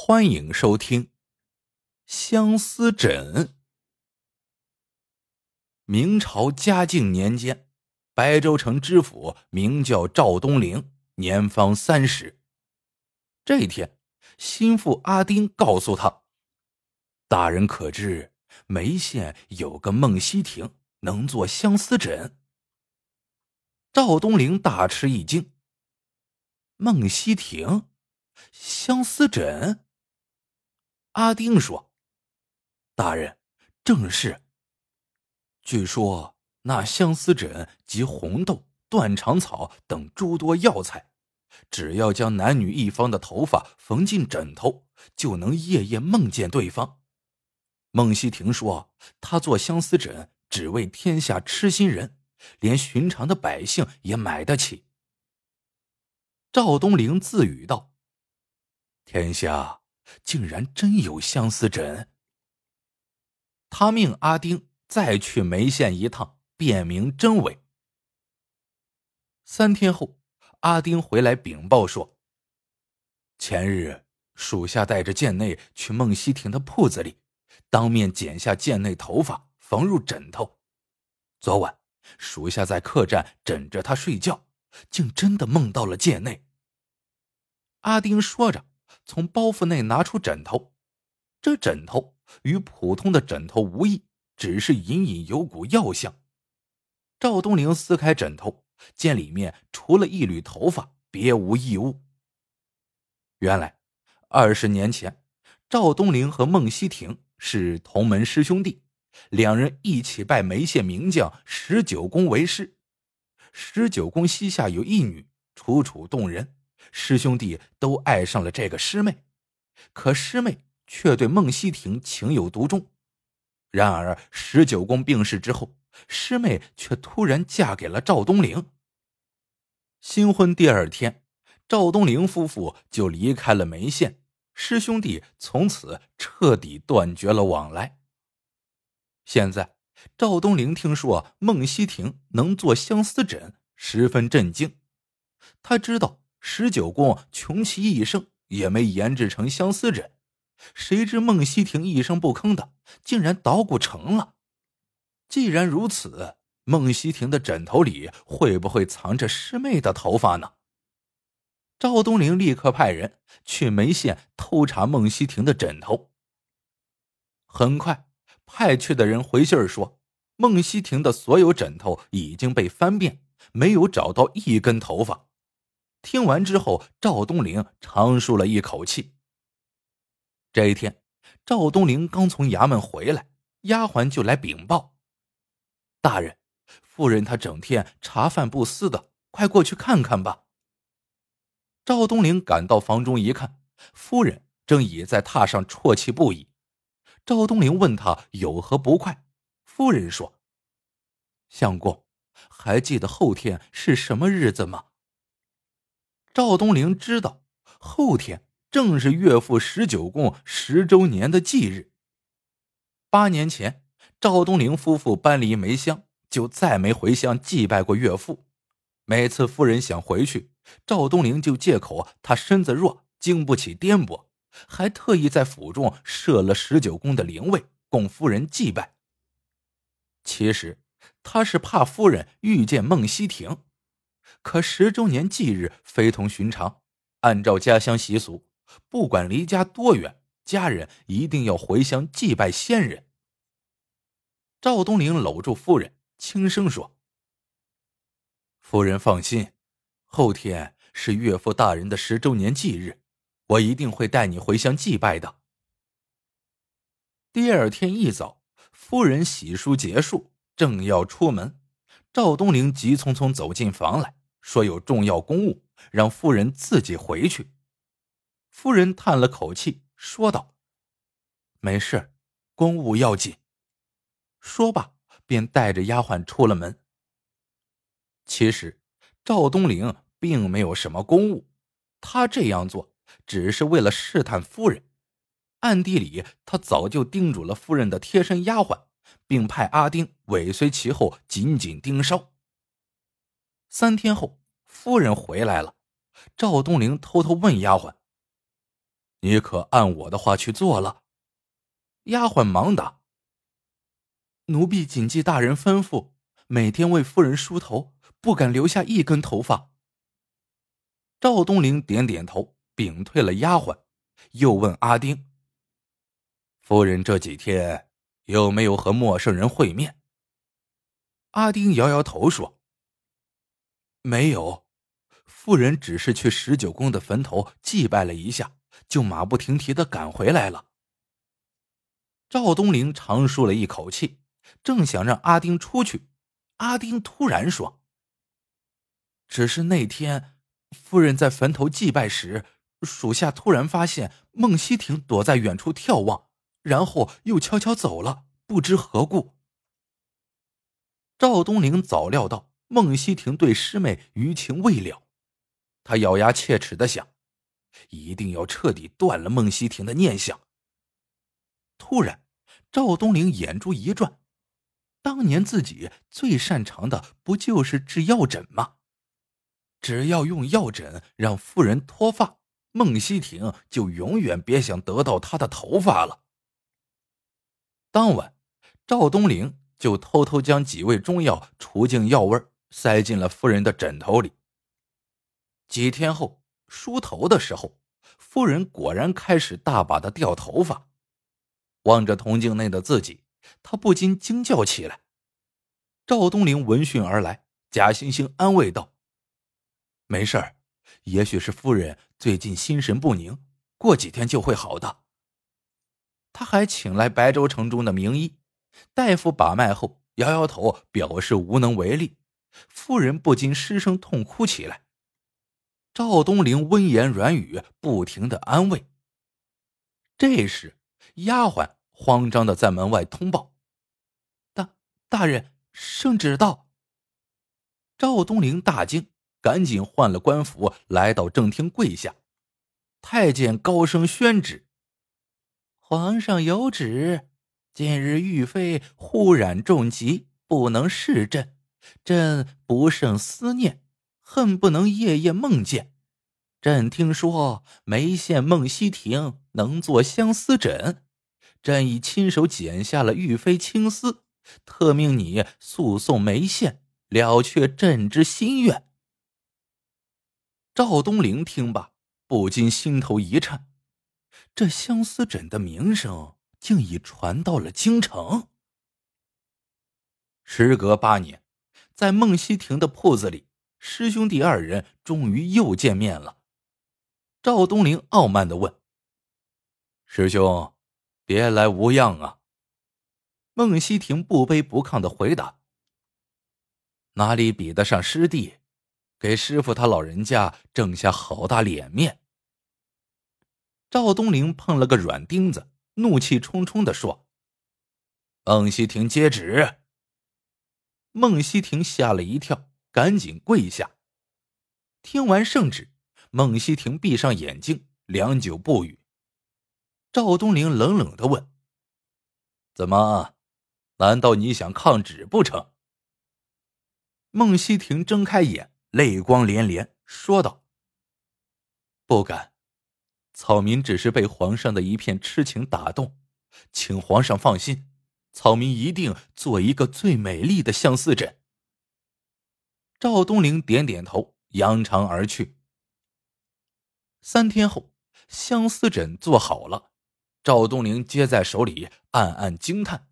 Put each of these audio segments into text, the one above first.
欢迎收听《相思枕》。明朝嘉靖年间，白州城知府名叫赵东陵，年方三十。这一天，心腹阿丁告诉他：“大人可知眉县有个孟西亭，能做相思枕？”赵东陵大吃一惊：“孟西亭？”相思枕。阿丁说：“大人，正是。据说那相思枕集红豆、断肠草等诸多药材，只要将男女一方的头发缝进枕头，就能夜夜梦见对方。”孟西亭说：“他做相思枕，只为天下痴心人，连寻常的百姓也买得起。”赵东陵自语道。天下竟然真有相思枕。他命阿丁再去眉县一趟，辨明真伪。三天后，阿丁回来禀报说：“前日属下带着贱内去孟西亭的铺子里，当面剪下贱内头发，缝入枕头。昨晚属下在客栈枕着他睡觉，竟真的梦到了贱内。”阿丁说着。从包袱内拿出枕头，这枕头与普通的枕头无异，只是隐隐有股药香。赵东陵撕开枕头，见里面除了一缕头发，别无异物。原来，二十年前，赵东陵和孟西亭是同门师兄弟，两人一起拜梅县名将十九公为师。十九公膝下有一女，楚楚动人。师兄弟都爱上了这个师妹，可师妹却对孟西亭情有独钟。然而十九公病逝之后，师妹却突然嫁给了赵东陵。新婚第二天，赵东陵夫妇就离开了眉县，师兄弟从此彻底断绝了往来。现在，赵东陵听说孟西亭能做相思枕，十分震惊。他知道。十九公穷其一生也没研制成相思枕，谁知孟西亭一声不吭的，竟然捣鼓成了。既然如此，孟西亭的枕头里会不会藏着师妹的头发呢？赵东陵立刻派人去眉县偷查孟西亭的枕头。很快，派去的人回信说，孟西亭的所有枕头已经被翻遍，没有找到一根头发。听完之后，赵东陵长舒了一口气。这一天，赵东陵刚从衙门回来，丫鬟就来禀报：“大人，夫人她整天茶饭不思的，快过去看看吧。”赵东陵赶到房中一看，夫人正倚在榻上啜泣不已。赵东陵问他有何不快，夫人说：“相公，还记得后天是什么日子吗？”赵东陵知道，后天正是岳父十九公十周年的忌日。八年前，赵东陵夫妇搬离梅乡，就再没回乡祭拜过岳父。每次夫人想回去，赵东陵就借口他身子弱，经不起颠簸，还特意在府中设了十九公的灵位，供夫人祭拜。其实，他是怕夫人遇见孟西亭。可十周年忌日非同寻常，按照家乡习俗，不管离家多远，家人一定要回乡祭拜先人。赵东林搂住夫人，轻声说：“夫人放心，后天是岳父大人的十周年忌日，我一定会带你回乡祭拜的。”第二天一早，夫人洗漱结束，正要出门，赵东林急匆匆走进房来。说有重要公务，让夫人自己回去。夫人叹了口气，说道：“没事，公务要紧。”说罢，便带着丫鬟出了门。其实，赵东陵并没有什么公务，他这样做只是为了试探夫人。暗地里，他早就叮嘱了夫人的贴身丫鬟，并派阿丁尾随其后，紧紧盯梢。三天后，夫人回来了。赵东陵偷偷问丫鬟：“你可按我的话去做了。”丫鬟忙答：“奴婢谨记大人吩咐，每天为夫人梳头，不敢留下一根头发。”赵东陵点点头，屏退了丫鬟，又问阿丁：“夫人这几天有没有和陌生人会面？”阿丁摇摇头说：“没有，夫人只是去十九宫的坟头祭拜了一下，就马不停蹄的赶回来了。”赵东陵长舒了一口气，正想让阿丁出去，阿丁突然说：“只是那天。”夫人在坟头祭拜时，属下突然发现孟西亭躲在远处眺望，然后又悄悄走了，不知何故。赵东陵早料到孟西亭对师妹余情未了，他咬牙切齿的想，一定要彻底断了孟西亭的念想。突然，赵东陵眼珠一转，当年自己最擅长的不就是治药疹吗？只要用药枕让夫人脱发，孟西亭就永远别想得到她的头发了。当晚，赵东陵就偷偷将几味中药除净药味塞进了夫人的枕头里。几天后，梳头的时候，夫人果然开始大把的掉头发。望着铜镜内的自己，她不禁惊叫起来。赵东林闻讯而来，假惺惺安慰道。没事儿，也许是夫人最近心神不宁，过几天就会好的。他还请来白州城中的名医，大夫把脉后摇摇头，表示无能为力。夫人不禁失声痛哭起来。赵东陵温言软语，不停的安慰。这时，丫鬟慌张的在门外通报：“大大人，圣旨到。”赵东陵大惊。赶紧换了官服，来到正厅跪下。太监高声宣旨：“皇上有旨，近日玉妃忽染重疾，不能侍朕，朕不胜思念，恨不能夜夜梦见。朕听说眉县孟西亭能做相思枕，朕已亲手剪下了玉妃青丝，特命你速送眉县，了却朕之心愿。”赵东陵听罢，不禁心头一颤，这相思枕的名声竟已传到了京城。时隔八年，在孟西亭的铺子里，师兄弟二人终于又见面了。赵东林傲慢的问：“师兄，别来无恙啊？”孟西亭不卑不亢的回答：“哪里比得上师弟？”给师傅他老人家挣下好大脸面。赵东林碰了个软钉子，怒气冲冲的说：“孟西亭接旨。”孟西亭吓了一跳，赶紧跪下。听完圣旨，孟西亭闭上眼睛，良久不语。赵东陵冷冷的问：“怎么？难道你想抗旨不成？”孟西亭睁开眼。泪光连连，说道：“不敢，草民只是被皇上的一片痴情打动，请皇上放心，草民一定做一个最美丽的相思枕。”赵东陵点点头，扬长而去。三天后，相思枕做好了，赵东陵接在手里，暗暗惊叹：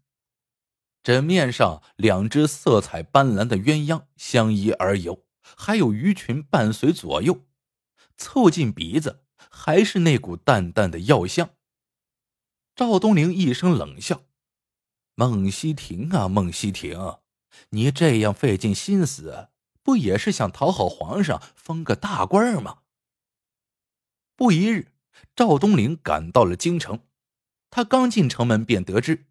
枕面上两只色彩斑斓的鸳鸯相依而游。还有鱼群伴随左右，凑近鼻子，还是那股淡淡的药香。赵东陵一声冷笑：“孟西亭啊，孟西亭，你这样费尽心思，不也是想讨好皇上，封个大官吗？”不一日，赵东陵赶到了京城。他刚进城门，便得知，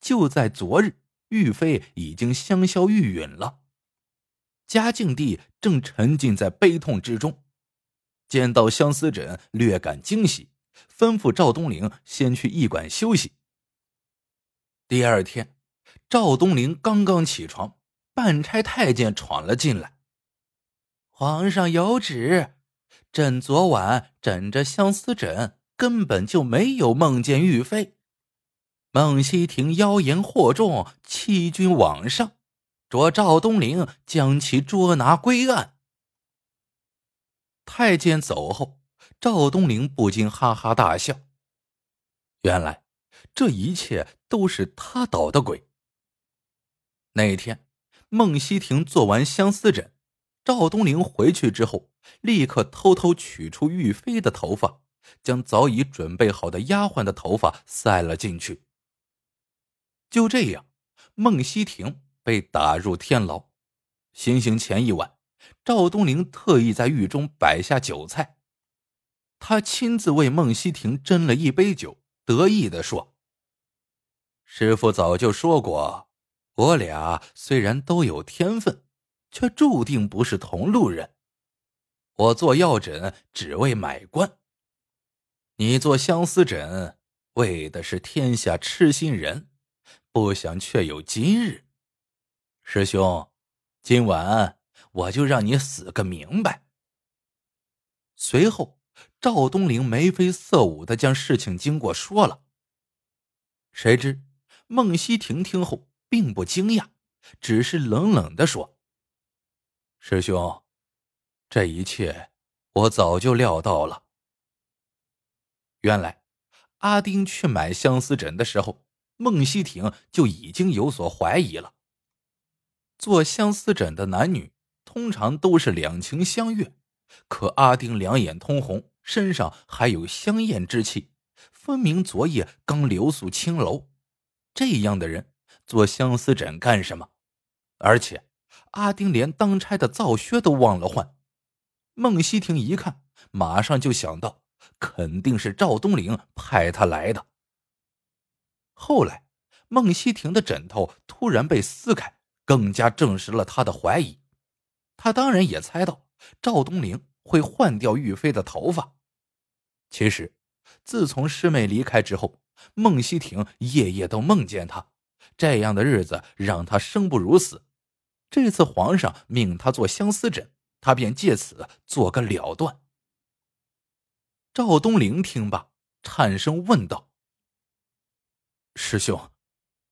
就在昨日，玉妃已经香消玉殒了。嘉靖帝正沉浸在悲痛之中，见到相思枕，略感惊喜，吩咐赵东陵先去驿馆休息。第二天，赵东陵刚刚起床，半差太监闯了进来。皇上有旨，朕昨晚枕着相思枕，根本就没有梦见玉妃。孟希婷妖言惑众，欺君罔上，着赵东陵将其捉拿归案。太监走后，赵东陵不禁哈哈大笑。原来这一切都是他捣的鬼。那一天，孟希婷做完相思枕，赵东林回去之后，立刻偷偷取出玉妃的头发，将早已准备好的丫鬟的头发塞了进去。就这样，孟希婷被打入天牢。行刑前一晚。赵东林特意在狱中摆下酒菜，他亲自为孟希婷斟了一杯酒，得意的说：“师傅早就说过，我俩虽然都有天分，却注定不是同路人。我做药枕只为买官，你做相思枕为的是天下痴心人，不想却有今日。师兄，今晚。”我就让你死个明白。随后，赵东陵眉飞色舞的将事情经过说了。谁知孟希婷听后并不惊讶，只是冷冷的说：“师兄，这一切我早就料到了。原来，阿丁去买相思枕的时候，孟希婷就已经有所怀疑了。做相思枕的男女。”通常都是两情相悦，可阿丁两眼通红，身上还有香艳之气，分明昨夜刚留宿青楼。这样的人做相思枕干什么？而且阿丁连当差的皂靴都忘了换。孟希婷一看，马上就想到，肯定是赵东陵派他来的。后来，孟希婷的枕头突然被撕开，更加证实了他的怀疑。他当然也猜到赵东陵会换掉玉妃的头发。其实，自从师妹离开之后，孟希婷夜夜都梦见他，这样的日子让他生不如死。这次皇上命他做相思枕，他便借此做个了断。赵东陵听罢，颤声问道：“师兄，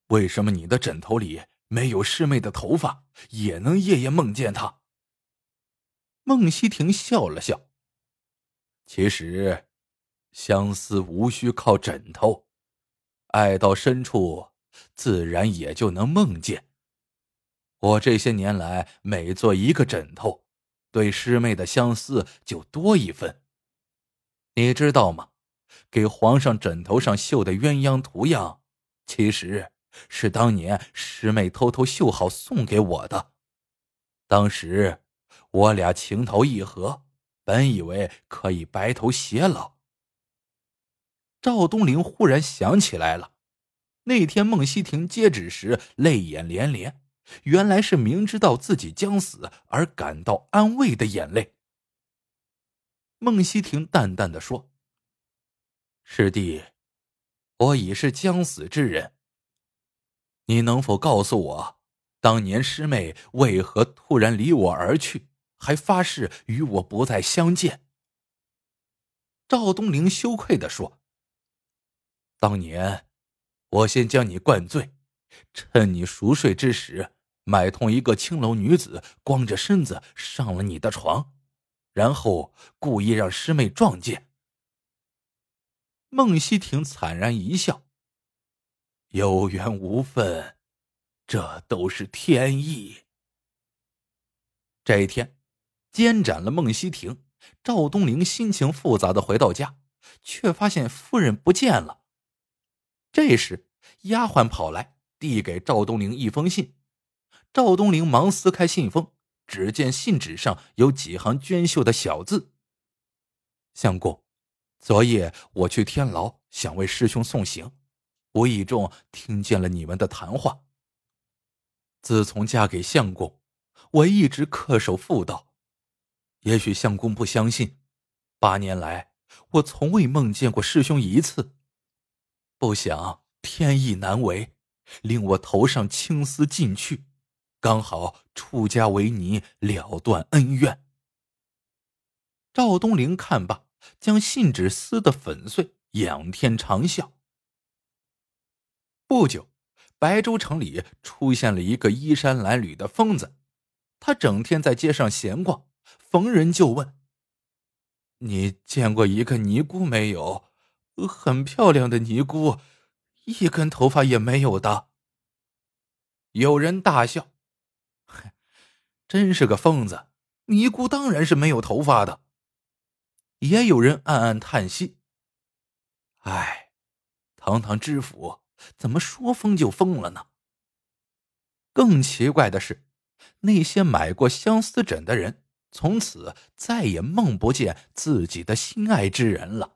为什么你的枕头里没有师妹的头发，也能夜夜梦见她？”孟希婷笑了笑。其实，相思无需靠枕头，爱到深处，自然也就能梦见。我这些年来，每做一个枕头，对师妹的相思就多一分。你知道吗？给皇上枕头上绣的鸳鸯图样，其实是当年师妹偷偷绣好送给我的。当时。我俩情投意合，本以为可以白头偕老。赵东陵忽然想起来了，那天孟希婷接旨时泪眼连连，原来是明知道自己将死而感到安慰的眼泪。孟希婷淡淡的说：“师弟，我已是将死之人，你能否告诉我，当年师妹为何突然离我而去？”还发誓与我不再相见。赵东陵羞愧的说：“当年，我先将你灌醉，趁你熟睡之时，买通一个青楼女子，光着身子上了你的床，然后故意让师妹撞见。”孟希婷惨然一笑：“有缘无分，这都是天意。”这一天。监斩了孟希婷，赵东陵心情复杂的回到家，却发现夫人不见了。这时，丫鬟跑来，递给赵东陵一封信。赵东陵忙撕开信封，只见信纸上有几行娟秀的小字：“相公，昨夜我去天牢，想为师兄送行，无意中听见了你们的谈话。自从嫁给相公，我一直恪守妇道。”也许相公不相信，八年来我从未梦见过师兄一次。不想天意难违，令我头上青丝尽去，刚好出家为尼，了断恩怨。赵东林看罢，将信纸撕得粉碎，仰天长啸。不久，白州城里出现了一个衣衫褴褛的疯子，他整天在街上闲逛，逢人就问：“你见过一个尼姑没有？很漂亮的尼姑，一根头发也没有的。”有人大笑：“真是个疯子！尼姑当然是没有头发的。”也有人暗暗叹息：“哎，堂堂知府。”怎么说疯就疯了呢？更奇怪的是，那些买过相思枕的人，从此再也梦不见自己的心爱之人了。